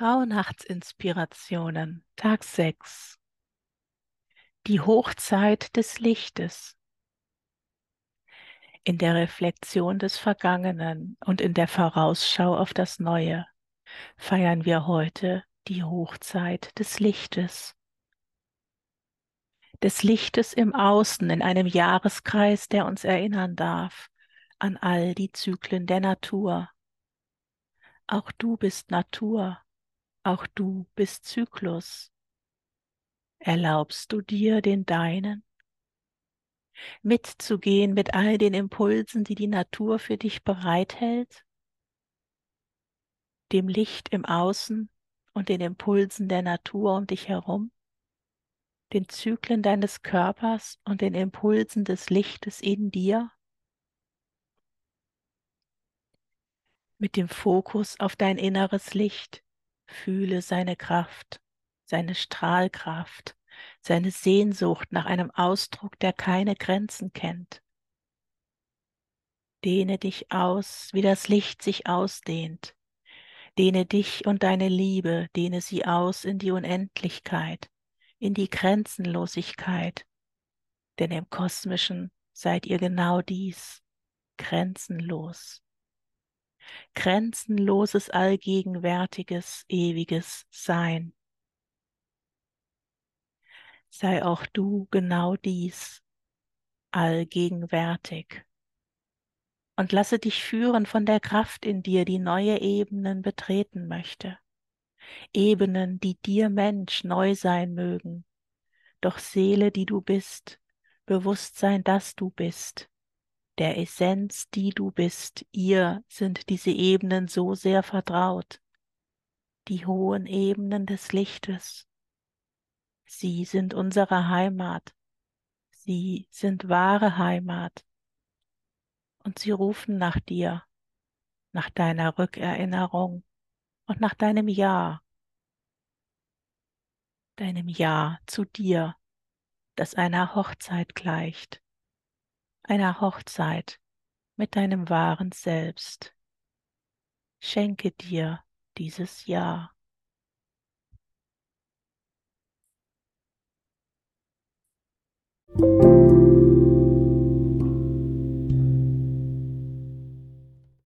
Rauhnachtsinspirationen, Tag 6. Die Hochzeit des Lichtes. In der Reflexion des Vergangenen und in der Vorausschau auf das Neue feiern wir heute die Hochzeit des Lichtes. Des Lichtes im Außen in einem Jahreskreis, der uns erinnern darf an all die Zyklen der Natur. Auch du bist Natur, auch du bist Zyklus. Erlaubst du dir den deinen? Mitzugehen mit all den Impulsen, die die Natur für dich bereithält? Dem Licht im Außen und den Impulsen der Natur um dich herum? Den Zyklen deines Körpers und den Impulsen des Lichtes in dir? Mit dem Fokus auf dein inneres Licht, Fühle seine Kraft, seine Strahlkraft, seine Sehnsucht nach einem Ausdruck, der keine Grenzen kennt. Dehne dich aus, wie das Licht sich ausdehnt. Dehne dich und deine Liebe, dehne sie aus in die Unendlichkeit, in die Grenzenlosigkeit. Denn im Kosmischen seid ihr genau dies, grenzenlos grenzenloses, allgegenwärtiges, ewiges Sein. Sei auch du genau dies, allgegenwärtig. Und lasse dich führen von der Kraft in dir, die neue Ebenen betreten möchte. Ebenen, die dir Mensch neu sein mögen, doch Seele, die du bist, Bewusstsein, dass du bist, der Essenz, die du bist, ihr sind diese Ebenen so sehr vertraut, die hohen Ebenen des Lichtes. Sie sind unsere Heimat, sie sind wahre Heimat, und sie rufen nach dir, nach deiner Rückerinnerung und nach deinem Ja, deinem Ja zu dir, das einer Hochzeit gleicht einer Hochzeit mit deinem wahren Selbst. Schenke dir dieses Jahr.